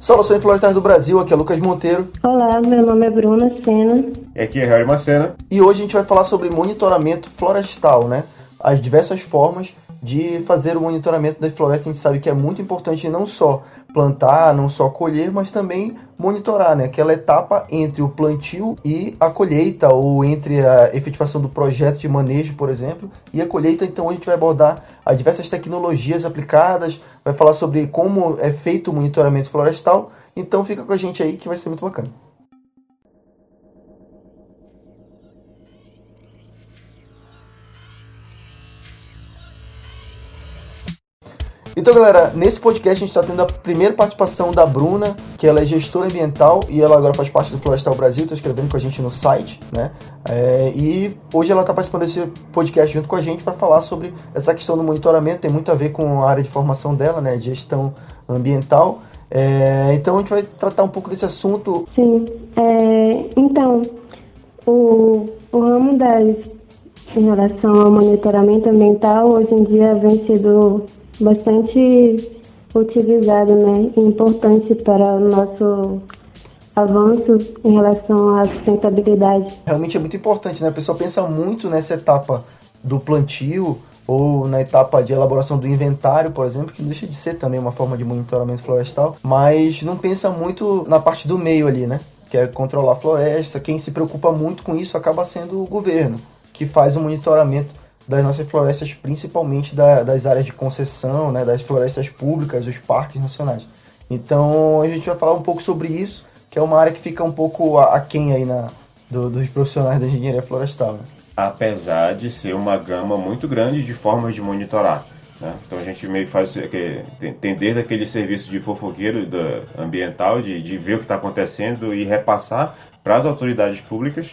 Saudações florestais do Brasil, aqui é Lucas Monteiro. Olá, meu nome é Bruna Sena. E aqui é Harry Macena. E hoje a gente vai falar sobre monitoramento florestal, né? As diversas formas de fazer o monitoramento das florestas. A gente sabe que é muito importante não só plantar, não só colher, mas também monitorar, né? Aquela etapa entre o plantio e a colheita, ou entre a efetivação do projeto de manejo, por exemplo, e a colheita. Então a gente vai abordar as diversas tecnologias aplicadas, vai falar sobre como é feito o monitoramento florestal. Então fica com a gente aí que vai ser muito bacana. Então, galera, nesse podcast a gente está tendo a primeira participação da Bruna, que ela é gestora ambiental e ela agora faz parte do Florestal Brasil, está escrevendo com a gente no site, né? É, e hoje ela está participando desse podcast junto com a gente para falar sobre essa questão do monitoramento, tem muito a ver com a área de formação dela, né? Gestão ambiental. É, então a gente vai tratar um pouco desse assunto. Sim, é, então, o, o ramo das em relação ao monitoramento ambiental hoje em dia vem sendo bastante utilizado, né? Importante para o nosso avanço em relação à sustentabilidade. Realmente é muito importante, né? A pessoa pensa muito nessa etapa do plantio ou na etapa de elaboração do inventário, por exemplo, que deixa de ser também uma forma de monitoramento florestal, mas não pensa muito na parte do meio ali, né? Que é controlar a floresta. Quem se preocupa muito com isso acaba sendo o governo, que faz o monitoramento das nossas florestas, principalmente da, das áreas de concessão, né, das florestas públicas, dos parques nacionais. Então a gente vai falar um pouco sobre isso, que é uma área que fica um pouco aquém aí na, do, dos profissionais da engenharia florestal. Né? Apesar de ser uma gama muito grande de formas de monitorar. Né? Então a gente meio que faz tem desde aquele serviço de fofoqueiro ambiental, de, de ver o que está acontecendo e repassar para as autoridades públicas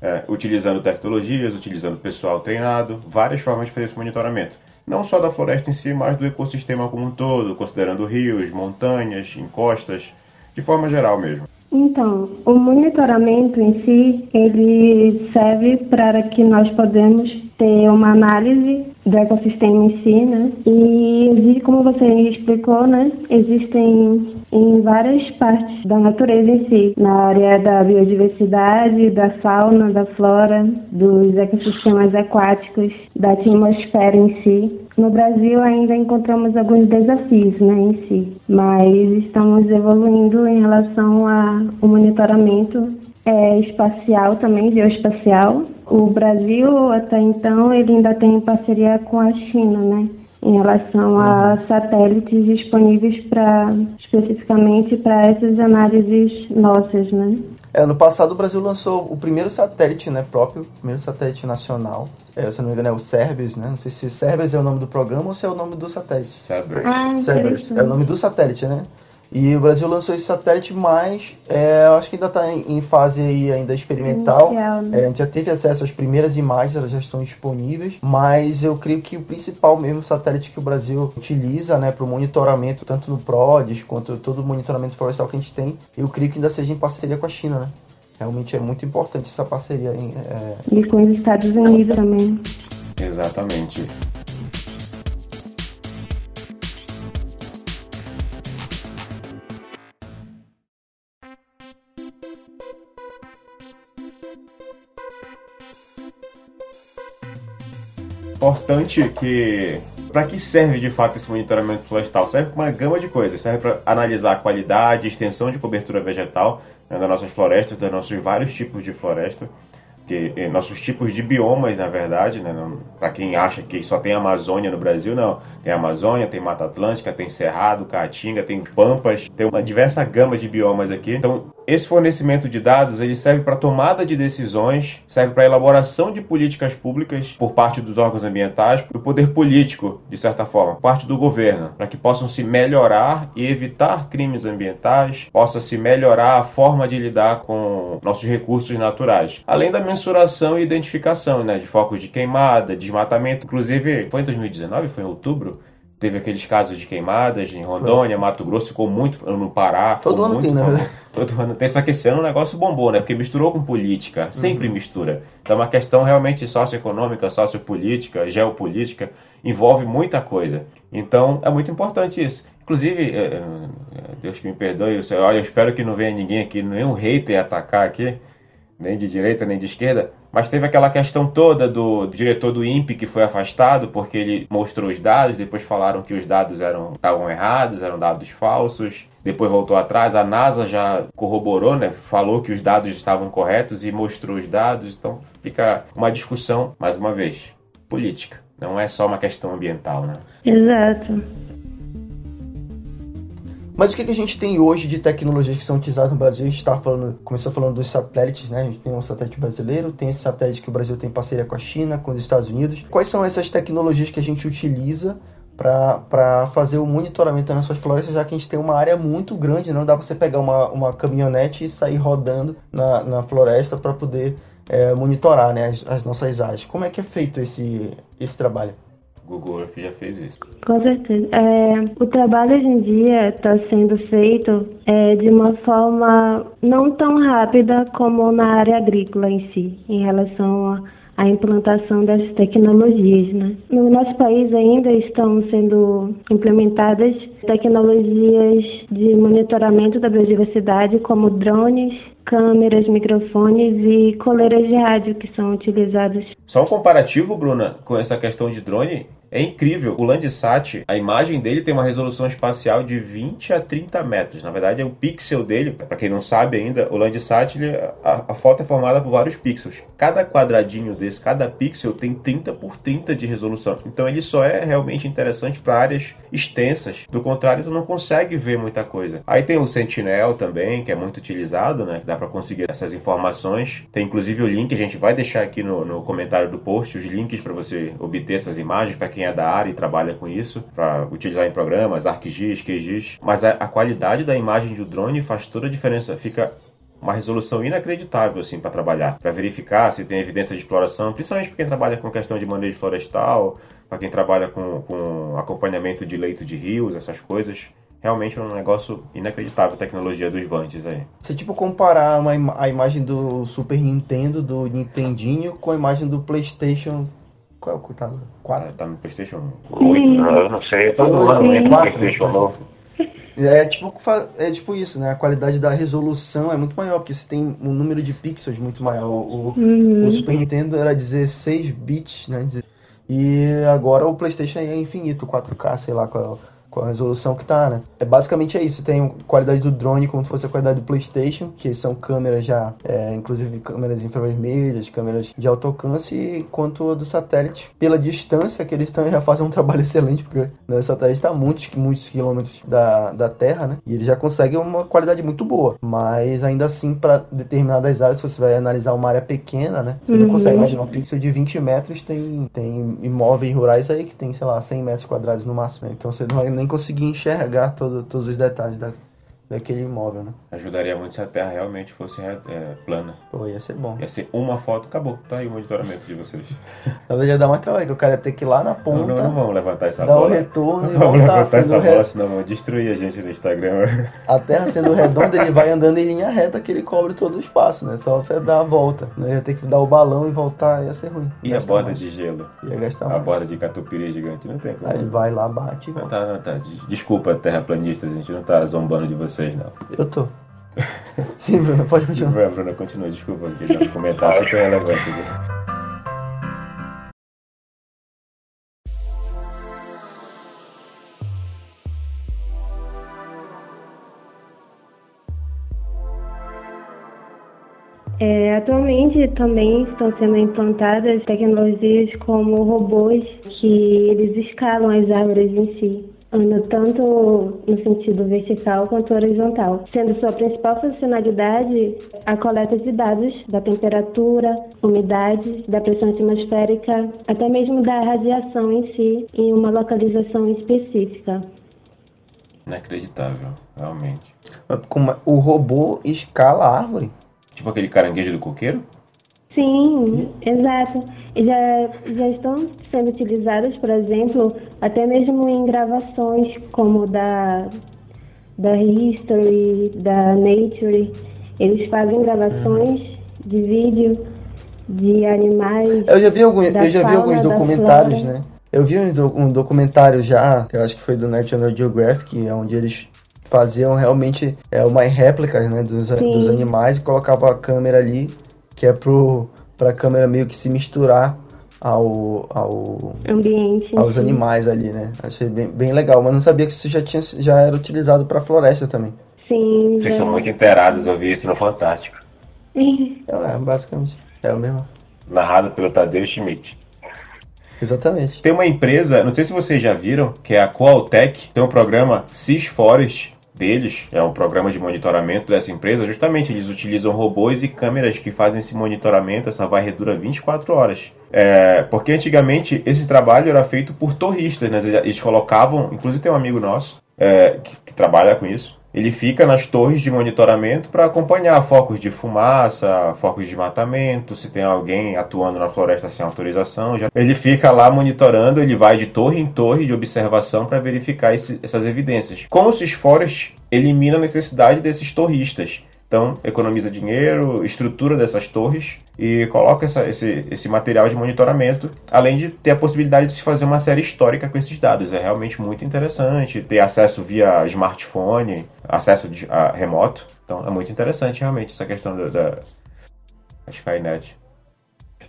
é, utilizando tecnologias, utilizando pessoal treinado, várias formas de fazer esse monitoramento. Não só da floresta em si, mas do ecossistema como um todo, considerando rios, montanhas, encostas, de forma geral mesmo. Então, o monitoramento em si, ele serve para que nós podemos ter uma análise do ecossistema em si, né? E como você explicou, né? Existem em várias partes da natureza em si, na área da biodiversidade, da fauna, da flora, dos ecossistemas aquáticos, da atmosfera em si. No Brasil ainda encontramos alguns desafios né, em si, mas estamos evoluindo em relação ao monitoramento é, espacial também, geoespacial. O Brasil, até então, ele ainda tem parceria com a China, né? Em relação a satélites disponíveis para especificamente para essas análises nossas, né? É, no passado o Brasil lançou o primeiro satélite, né, próprio, primeiro satélite nacional. É, se não me engano é o Cerberus, né? Não sei se Cerberus é o nome do programa ou se é o nome do satélite. Cerberus. Ah, Cerberus. É o nome do satélite, né? E o Brasil lançou esse satélite, mas é, eu acho que ainda está em, em, fase aí ainda experimental. Né? é, a gente já teve acesso às primeiras imagens, elas já estão disponíveis, mas eu creio que o principal mesmo satélite que o Brasil utiliza né, para o monitoramento, tanto no PRODES quanto todo o monitoramento florestal que a gente tem, eu creio que ainda seja em parceria com a China, né? Realmente é muito importante essa parceria. Em, é... E com os Estados Unidos também. Exatamente. Importante que para que serve de fato esse monitoramento florestal? Serve para uma gama de coisas. Serve para analisar a qualidade, extensão de cobertura vegetal né, das nossas florestas, dos nossos vários tipos de floresta que eh, nossos tipos de biomas, na verdade, né? Para quem acha que só tem Amazônia no Brasil, não. Tem Amazônia, tem Mata Atlântica, tem Cerrado, Caatinga, tem Pampas, tem uma diversa gama de biomas aqui. Então, esse fornecimento de dados ele serve para tomada de decisões, serve para elaboração de políticas públicas por parte dos órgãos ambientais, do poder político, de certa forma, parte do governo, para que possam se melhorar e evitar crimes ambientais, possa se melhorar a forma de lidar com nossos recursos naturais, além da mensuração e identificação, né, de focos de queimada, desmatamento. Inclusive, foi em 2019, foi em outubro, teve aqueles casos de queimadas em Rondônia, foi. Mato Grosso, ficou muito no Pará. Todo ano muito, tem, né? Todo ano tem, só que esse ano o negócio bombou, né? Porque misturou com política, sempre uhum. mistura. Então é uma questão realmente socioeconômica, sociopolítica, geopolítica, envolve muita coisa. Então é muito importante isso. Inclusive, é, é, Deus que me perdoe, eu espero que não venha ninguém aqui, nenhum hater atacar aqui, nem de direita nem de esquerda, mas teve aquela questão toda do diretor do INPE que foi afastado porque ele mostrou os dados, depois falaram que os dados eram estavam errados, eram dados falsos, depois voltou atrás, a NASA já corroborou, né? Falou que os dados estavam corretos e mostrou os dados, então fica uma discussão, mais uma vez, política. Não é só uma questão ambiental, né? Exato. Mas o que, que a gente tem hoje de tecnologias que são utilizadas no Brasil? A gente tá falando, começou falando dos satélites, né? A gente tem um satélite brasileiro, tem esse satélite que o Brasil tem parceria com a China, com os Estados Unidos. Quais são essas tecnologias que a gente utiliza para fazer o monitoramento das nossas florestas, já que a gente tem uma área muito grande, não dá para você pegar uma, uma caminhonete e sair rodando na, na floresta para poder é, monitorar né, as, as, nossas áreas. Como é que é feito esse, esse trabalho? Google Earth já fez isso. Com certeza. É, o trabalho hoje em dia está sendo feito é, de uma forma não tão rápida como na área agrícola em si, em relação a a implantação das tecnologias. Né? No nosso país ainda estão sendo implementadas tecnologias de monitoramento da biodiversidade, como drones, câmeras, microfones e coleiras de rádio que são utilizadas. Só um comparativo, Bruna, com essa questão de drone. É incrível. O Landsat, a imagem dele tem uma resolução espacial de 20 a 30 metros. Na verdade, é o pixel dele. Para quem não sabe ainda, o Landsat, ele, a, a, foto é formada por vários pixels. Cada quadradinho desse, cada pixel tem 30 por 30 de resolução. Então, ele só é realmente interessante para áreas extensas. Do contrário, tu não consegue ver muita coisa. Aí tem o Sentinel também, que é muito utilizado, né? Dá para conseguir essas informações. Tem inclusive o link, a gente vai deixar aqui no, no comentário do post os links para você obter essas imagens para quem é da área e trabalha com isso, para utilizar em programas, ArcGIS, QGIS. Mas a, a qualidade da imagem do drone faz toda a diferença. Fica uma resolução inacreditável assim para trabalhar, para verificar se tem evidência de exploração, principalmente para quem trabalha com questão de manejo florestal, para quem trabalha com, com acompanhamento de leito de rios, essas coisas. Realmente é um negócio inacreditável a tecnologia dos Vantes aí. Se tipo comparar uma, a imagem do Super Nintendo, do Nintendinho, com a imagem do PlayStation qual é o tá? 4? Ah, tá no PlayStation 8, né? eu não sei. Todo ano entra no PlayStation novo. É tipo, é tipo isso, né? A qualidade da resolução é muito maior, porque você tem um número de pixels muito maior. O, uhum. o Super Nintendo era 16 bits, né? E agora o PlayStation é infinito, 4K, sei lá qual é com a resolução que tá, né? É basicamente é isso. Tem qualidade do drone como se fosse a qualidade do PlayStation, que são câmeras já, é, inclusive câmeras infravermelhas, câmeras de alto alcance, quanto a do satélite. Pela distância que eles estão, já fazem um trabalho excelente, porque né, o satélite está muitos, muitos quilômetros da, da Terra, né? E ele já consegue uma qualidade muito boa. Mas ainda assim, para determinadas áreas, se você vai analisar uma área pequena, né? Você uhum. não consegue imaginar um pixel de 20 metros, tem, tem imóveis rurais aí que tem, sei lá, 100 metros quadrados no máximo. Né? Então você não vai nem conseguir enxergar todo, todos os detalhes da, daquele imóvel, né? Ajudaria muito se a Terra realmente fosse é, plana. Pô, ia ser bom. Ia ser uma foto, acabou. Tá aí o monitoramento de vocês. Verdade ia dar mais trabalho, que o cara ia ter que ir lá na ponta. Não, não, não vamos levantar essa dar bola. Dar o retorno não e vamos voltar. levantar essa bola, senão vão destruir a gente no Instagram. A Terra sendo redonda, ele vai andando em linha reta que ele cobre todo o espaço, né? Só pra dar a volta. Né? Ia ter que dar o balão e voltar, ia ser ruim. E a borda mais. de gelo? Ia gastar A mais. borda de catupiry gigante, não tem como. Aí ele vai lá, bate e volta. Tá, não, tá. Desculpa, terraplanistas, a gente não tá zombando de vocês, não. Eu tô. Sim, Bruno, pode continuar. Vai, Bruno, continua, desculpa, aquele nosso comentário super relevante aqui. É, atualmente também estão sendo implantadas tecnologias como robôs que eles escalam as árvores em si tanto no sentido vertical quanto horizontal, sendo sua principal funcionalidade a coleta de dados da temperatura, umidade, da pressão atmosférica, até mesmo da radiação em si, em uma localização específica. Inacreditável, realmente. Como o robô escala a árvore? Tipo aquele caranguejo do coqueiro? Sim, exato. Já, já estão sendo utilizadas, por exemplo, até mesmo em gravações como da, da History, da Nature. Eles fazem gravações de vídeo de animais. Eu já vi, algum, eu já vi alguns documentários, né? Eu vi um, do, um documentário já, eu acho que foi do National Geographic, onde eles faziam realmente é, uma réplica né, dos, dos animais e colocavam a câmera ali, que é para a câmera meio que se misturar ao, ao ambiente aos sim. animais ali, né? Achei bem, bem legal, mas não sabia que isso já tinha já era utilizado para floresta também. Sim. Vocês são muito inteirados, eu vi isso no Fantástico. é, basicamente é o mesmo. Narrado pelo Tadeu Schmidt. Exatamente. Tem uma empresa, não sei se vocês já viram, que é a Coaltech, tem um programa Cis Forest, deles, é um programa de monitoramento dessa empresa, justamente eles utilizam robôs e câmeras que fazem esse monitoramento, essa varredura 24 horas. É, porque antigamente esse trabalho era feito por torristas, né? eles colocavam, inclusive tem um amigo nosso é, que, que trabalha com isso, ele fica nas torres de monitoramento para acompanhar focos de fumaça, focos de matamento, se tem alguém atuando na floresta sem autorização. Ele fica lá monitorando, ele vai de torre em torre de observação para verificar esse, essas evidências. Com o Sysforest, elimina a necessidade desses torristas. Então, economiza dinheiro, estrutura dessas torres e coloca essa, esse, esse material de monitoramento, além de ter a possibilidade de se fazer uma série histórica com esses dados. É realmente muito interessante ter acesso via smartphone, acesso de, a, remoto. Então, é muito interessante realmente essa questão da, da Skynet.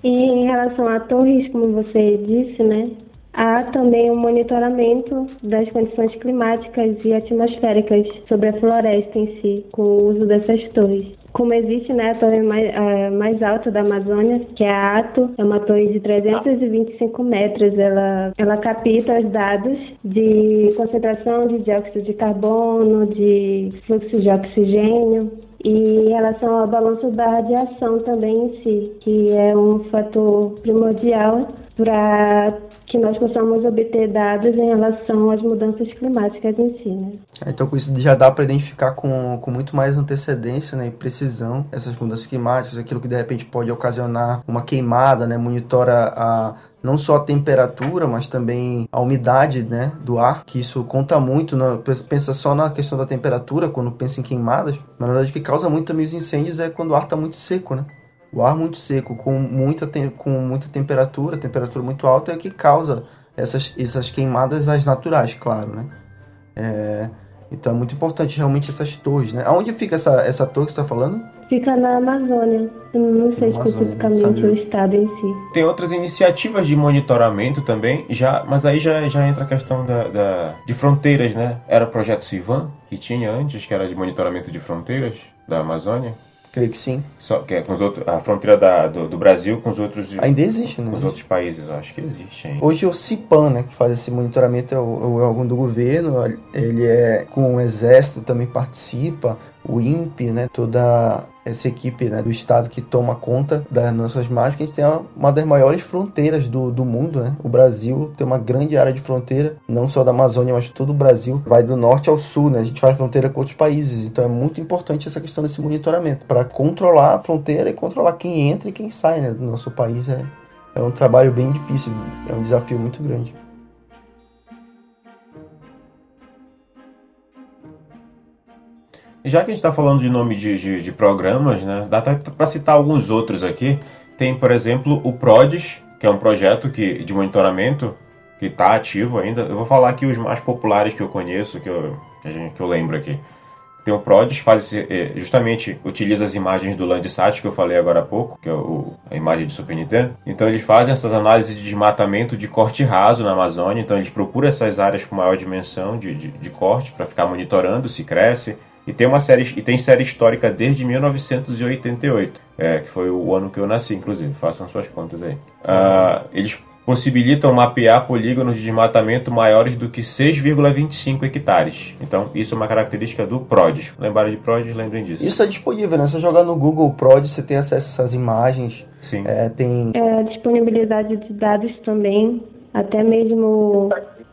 E em relação a torres, como você disse, né? Há também o um monitoramento das condições climáticas e atmosféricas sobre a floresta em si, com o uso dessas torres. Como existe né, a torre mais, mais alta da Amazônia, que é a ATO, é uma torre de 325 metros. Ela, ela capta os dados de concentração de dióxido de carbono, de fluxo de oxigênio, e em relação ao balanço da radiação também em si, que é um fator primordial para que nós possamos obter dados em relação às mudanças climáticas em si. Né? Então, com isso já dá para identificar com, com muito mais antecedência né, e precisão essas mudanças climáticas, aquilo que de repente pode ocasionar uma queimada, né, monitora a não só a temperatura, mas também a umidade né, do ar, que isso conta muito. Pensa só na questão da temperatura quando pensa em queimadas. Na verdade, o que causa muito também os incêndios é quando o ar está muito seco, né? O ar muito seco, com muita, com muita temperatura, temperatura muito alta, é o que causa essas, essas queimadas as naturais, claro, né? É, então é muito importante realmente essas torres, né? Aonde fica essa, essa torre que você está falando? Fica na Amazônia. não sei Amazônia, especificamente o estado em si. Tem outras iniciativas de monitoramento também, já, mas aí já, já entra a questão da, da, de fronteiras, né? Era o projeto Sivan, que tinha antes, que era de monitoramento de fronteiras da Amazônia. Creio que sim. Só que é com os outros, a fronteira da, do, do, Brasil com os outros. Ainda existe, né? Com os outros países, eu acho que existe ainda. Hoje o CIPAN, né, que faz esse monitoramento, é o, é órgão do governo, ele é com o exército também participa, o INPE, né, toda essa equipe né, do Estado que toma conta das nossas margens, a gente tem uma das maiores fronteiras do, do mundo. Né? O Brasil tem uma grande área de fronteira, não só da Amazônia, mas todo o Brasil. Vai do norte ao sul, né? a gente faz fronteira com outros países. Então é muito importante essa questão desse monitoramento para controlar a fronteira e controlar quem entra e quem sai né, do nosso país. É, é um trabalho bem difícil, é um desafio muito grande. Já que a gente está falando de nome de, de, de, programas, né, dá para citar alguns outros aqui. Tem, por exemplo, o PRODES, que é um projeto que, de monitoramento que está ativo ainda. Eu vou falar aqui os mais populares que eu conheço, que eu, que, gente, que eu lembro aqui. Tem o PRODES, faz é, justamente utiliza as imagens do Landsat que eu falei agora há pouco, que é o, a imagem do Super Nintendo. Então eles fazem essas análises de desmatamento de corte raso na Amazônia. Então eles procuram essas áreas com maior dimensão de, de, de corte para ficar monitorando se cresce, e tem uma série e tem série histórica desde 1988, é, que foi o ano que eu nasci, inclusive. Façam suas contas aí. Ah, eles possibilitam mapear polígonos de desmatamento maiores do que 6,25 hectares. Então, isso é uma característica do PRODES. Lembraram de PRODES? Lembrem disso. Isso é disponível, né? Você jogar no Google PRODES, você tem acesso a essas imagens. Sim. É, tem... É, disponibilidade de dados também, até mesmo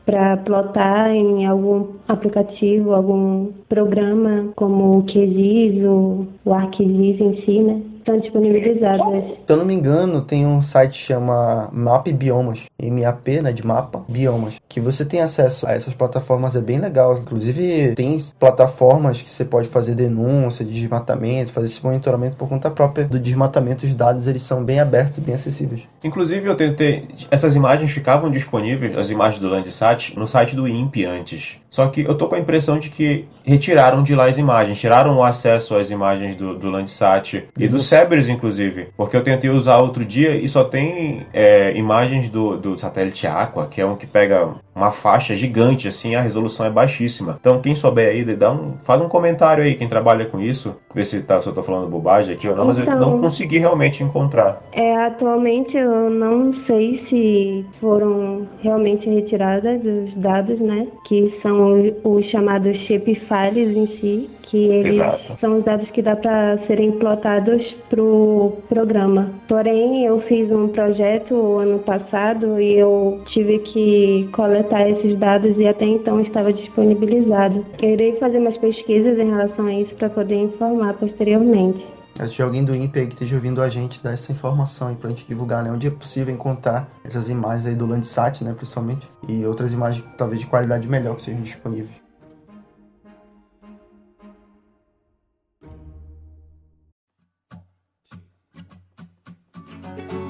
para plotar em algum aplicativo, algum programa como o QGIS, o, o ArcGIS em si, né? Estão disponibilizadas. Se eu não me engano, tem um site que chama Map Biomas, MAP, né, de mapa, biomas, que você tem acesso a essas plataformas, é bem legal. Inclusive, tem plataformas que você pode fazer denúncia de desmatamento, fazer esse monitoramento por conta própria do desmatamento. Os dados, eles são bem abertos e bem acessíveis. Inclusive, eu tentei... Essas imagens ficavam disponíveis, as imagens do Landsat, no site do INPE antes. Só que eu tô com a impressão de que retiraram de lá as imagens, tiraram o acesso às imagens do, do Landsat e do Cerberus, inclusive. Porque eu tentei usar outro dia e só tem é, imagens do, do satélite Aqua, que é um que pega uma faixa gigante, assim, a resolução é baixíssima. Então, quem souber aí, dá um, faz um comentário aí, quem trabalha com isso, ver se, tá, se eu tô falando bobagem aqui ou não, mas eu Então- não consegui realmente encontrar. É, atualmente eu não sei se foram realmente retiradas os dados, né? Que são os, os chamados shape files em si, que eles Exato. são os dados que dá para serem plotados para o programa. Porém, eu fiz um projeto ano passado e eu tive que coletar esses dados e até então estava disponibilizado. Eu irei fazer umas pesquisas em relação a isso para poder informar posteriormente. Se tiver alguém do INPE que esteja ouvindo a gente, dá essa informação aí pra gente divulgar, né? Onde é possível encontrar essas imagens aí do Landsat, né, principalmente, e outras imagens talvez de qualidade melhor que sejam disponíveis.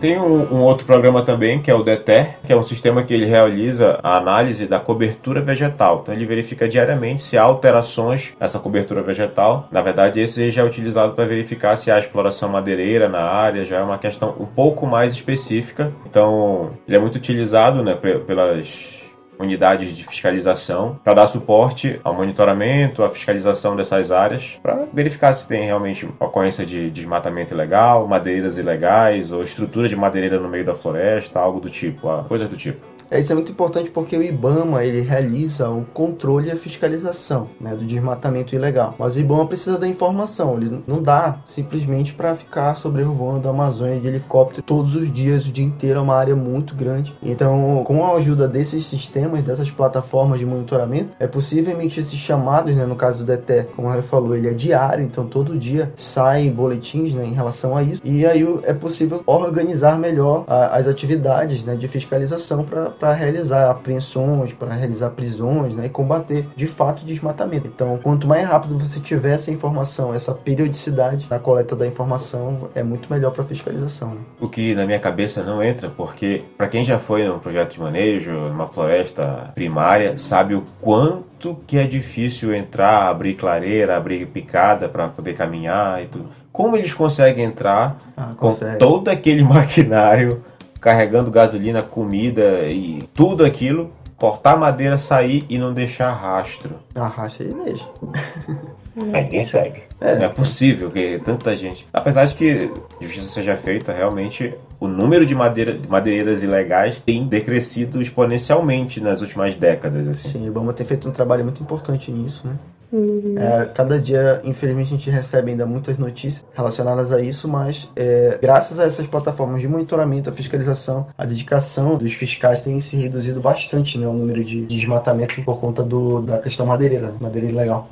Tem um, um outro programa também, que é o DETER, que é um sistema que ele realiza a análise da cobertura vegetal. Então ele verifica diariamente se há alterações nessa cobertura vegetal. Na verdade, esse já é utilizado para verificar se há exploração madeireira na área, já é uma questão um pouco mais específica. Então, ele é muito utilizado né, pe- pelas unidades de fiscalização para dar suporte ao monitoramento, à fiscalização dessas áreas, para verificar se tem realmente ocorrência de desmatamento ilegal, madeireiras ilegais ou estrutura de madeireira no meio da floresta, algo do tipo, coisas do tipo. É, isso é muito importante porque o IBAMA ele realiza o controle e a fiscalização né, do desmatamento ilegal. Mas o IBAMA precisa da informação, ele não dá simplesmente para ficar sobrevoando a Amazônia de helicóptero todos os dias, o dia inteiro, é uma área muito grande. Então, com a ajuda desses sistemas, dessas plataformas de monitoramento, é possível emitir esses chamados, né, no caso do DETE, como ela falou, ele é diário, então todo dia saem boletins né, em relação a isso. E aí é possível organizar melhor a- as atividades né, de fiscalização para realizar apreensões, para realizar prisões né, e combater de fato o desmatamento. Então, quanto mais rápido você tiver essa informação, essa periodicidade na coleta da informação, é muito melhor para fiscalização. né? O que na minha cabeça não entra, porque para quem já foi num projeto de manejo, numa floresta primária, sabe o quanto que é difícil entrar, abrir clareira, abrir picada para poder caminhar e tudo. Como eles conseguem entrar Ah, com consegue. todo aquele maquinário, carregando gasolina, comida e tudo aquilo, cortar madeira, sair e não deixar rastro. Arracha aí mesmo. Ninguém segue. É, não é possível que tanta gente. Apesar de que justiça seja feita, realmente o número de, madeira, de madeireiras ilegais tem decrescido exponencialmente nas últimas décadas. Assim. Sim, o Ibama tem feito um trabalho muito importante nisso, né? Uhum. É, cada dia, infelizmente, a gente recebe ainda muitas notícias relacionadas a isso, mas é, graças a essas plataformas de monitoramento, a fiscalização, a dedicação dos fiscais tem se reduzido bastante né, o número de desmatamento por conta do, da questão madeireira, né, madeira ilegal.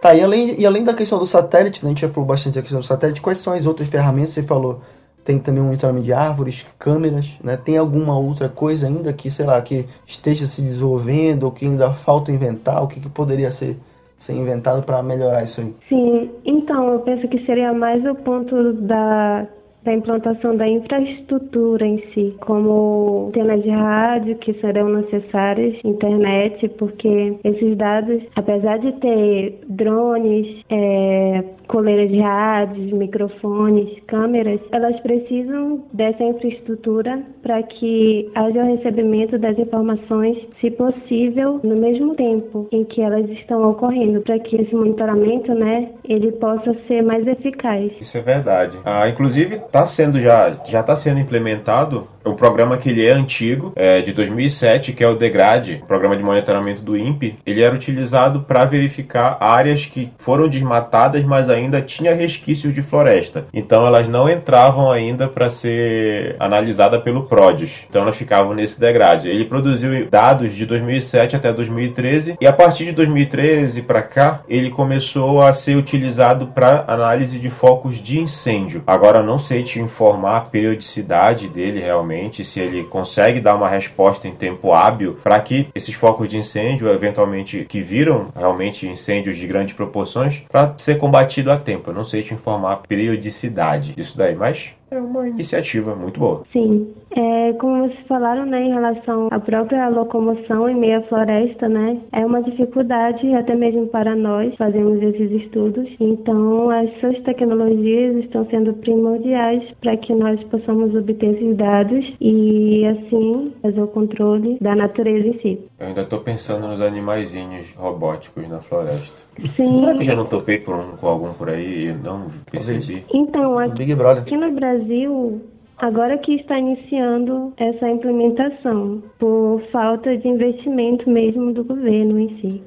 Tá, e além, e além da questão do satélite, né, a gente já falou bastante da questão do satélite, quais são as outras ferramentas? Você falou, tem também um monitoramento de árvores, câmeras, né? Tem alguma outra coisa ainda que, sei lá, que esteja se desenvolvendo ou que ainda falta inventar? O que, que poderia ser, ser inventado para melhorar isso aí? Sim, então eu penso que seria mais o ponto da, da implantação da infraestrutura em si, como antenas de rádio que serão necessárias, internet, porque esses dados, apesar de ter drones, é, coleiras de rádios, microfones, câmeras, elas precisam dessa infraestrutura para que haja o recebimento das informações, se possível, no mesmo tempo em que elas estão ocorrendo, para que esse monitoramento, né, ele possa ser mais eficaz. Isso é verdade. Ah, inclusive está sendo já já está sendo implementado um programa que ele é antigo, é de 2007, que é o DEGRADE, o programa de monitoramento do INPE. Ele era utilizado para verificar áreas que foram desmatadas, mas ainda tinha resquícios de floresta. Então elas não entravam ainda para ser analisada pelo PRODES. Então elas ficavam nesse DEGRADE. Ele produziu dados de 2007 até 2013 e a partir de 2013 para cá ele começou a ser utilizado para análise de focos de incêndio. Agora não sei te informar a periodicidade dele realmente, se ele consegue dar uma resposta em tempo hábil para que esses focos de incêndio, eventualmente que viram realmente incêndios de grandes proporções, para ser combatido a tempo. Eu não sei te informar a periodicidade disso daí, mas é uma iniciativa muito boa. Sim. É, como vocês falaram, né, em relação à própria locomoção em meio à floresta, né, é uma dificuldade até mesmo para nós fazermos esses estudos. Então, as suas tecnologias estão sendo primordiais para que nós possamos obter esses dados e, assim, fazer o controle da natureza em si. Eu ainda estou pensando nos animaizinhos robóticos na floresta. Sim. Será que já não topei por um, com algum por aí e não percebi? Então, aqui, Big Brother. aqui no Brasil, agora que está iniciando essa implementação, por falta de investimento mesmo do governo em si.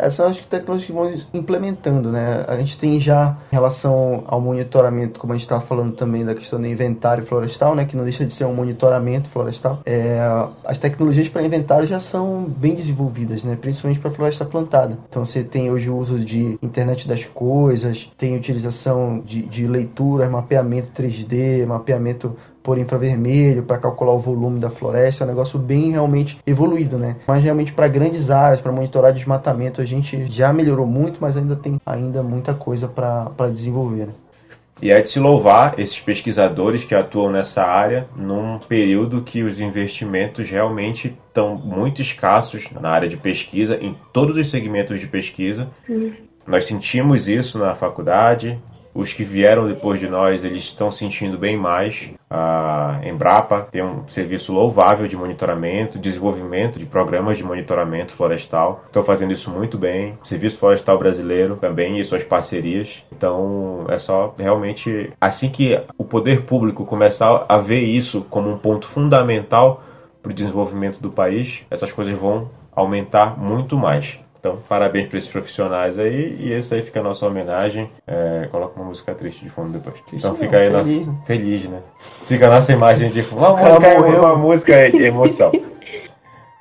Essas são as tecnologias que vão implementando, né? A gente tem já em relação ao monitoramento, como a gente estava falando também da questão do inventário florestal, né? Que não deixa de ser um monitoramento florestal. É, as tecnologias para inventário já são bem desenvolvidas, né? Principalmente para floresta plantada. Então você tem hoje o uso de internet das coisas, tem utilização de, de leituras, mapeamento 3D, mapeamento por infravermelho para calcular o volume da floresta, é um negócio bem realmente evoluído, né? Mas realmente para grandes áreas, para monitorar desmatamento, a gente já melhorou muito, mas ainda tem ainda muita coisa para desenvolver. Né? E é de se louvar esses pesquisadores que atuam nessa área num período que os investimentos realmente estão muito escassos na área de pesquisa, em todos os segmentos de pesquisa. Hum. Nós sentimos isso na faculdade, os que vieram depois de nós, eles estão sentindo bem mais. A Embrapa tem um serviço louvável de monitoramento, desenvolvimento de programas de monitoramento florestal. Estão fazendo isso muito bem. O Serviço Florestal Brasileiro também e suas parcerias. Então, é só realmente assim que o poder público começar a ver isso como um ponto fundamental para o desenvolvimento do país, essas coisas vão aumentar muito mais. Então, parabéns para esses profissionais aí. E esse aí fica a nossa homenagem. É, coloca uma música triste de fundo depois. então fica aí feliz, na... né? feliz, né? Fica a nossa imagem de fundo. Uma música, morreu. uma música de emoção.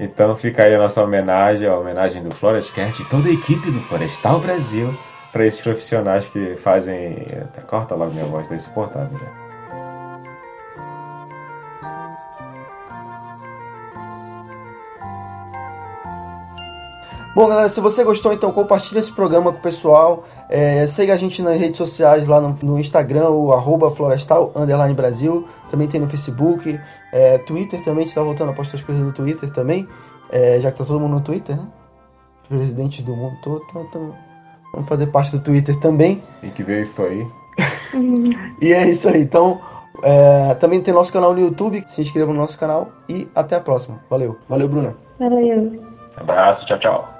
Então fica aí a nossa homenagem, a homenagem do Florestcast e toda a equipe do Florestal Brasil para esses profissionais que fazem. Corta logo minha voz, tá insuportável já. Bom, galera, se você gostou, então compartilha esse programa com o pessoal. É, siga a gente nas redes sociais, lá no, no Instagram, o arroba florestal, underline Brasil. Também tem no Facebook, é, Twitter também, a gente tá voltando a postar as coisas no Twitter também. É, já que tá todo mundo no Twitter, né? Presidente do mundo todo, então, vamos fazer parte do Twitter também. E que veio foi. E é isso aí, então... é, também tem nosso canal no YouTube, se inscreva no nosso canal e até a próxima. Valeu. Valeu, Bruna. Valeu. Abraço, tchau, tchau.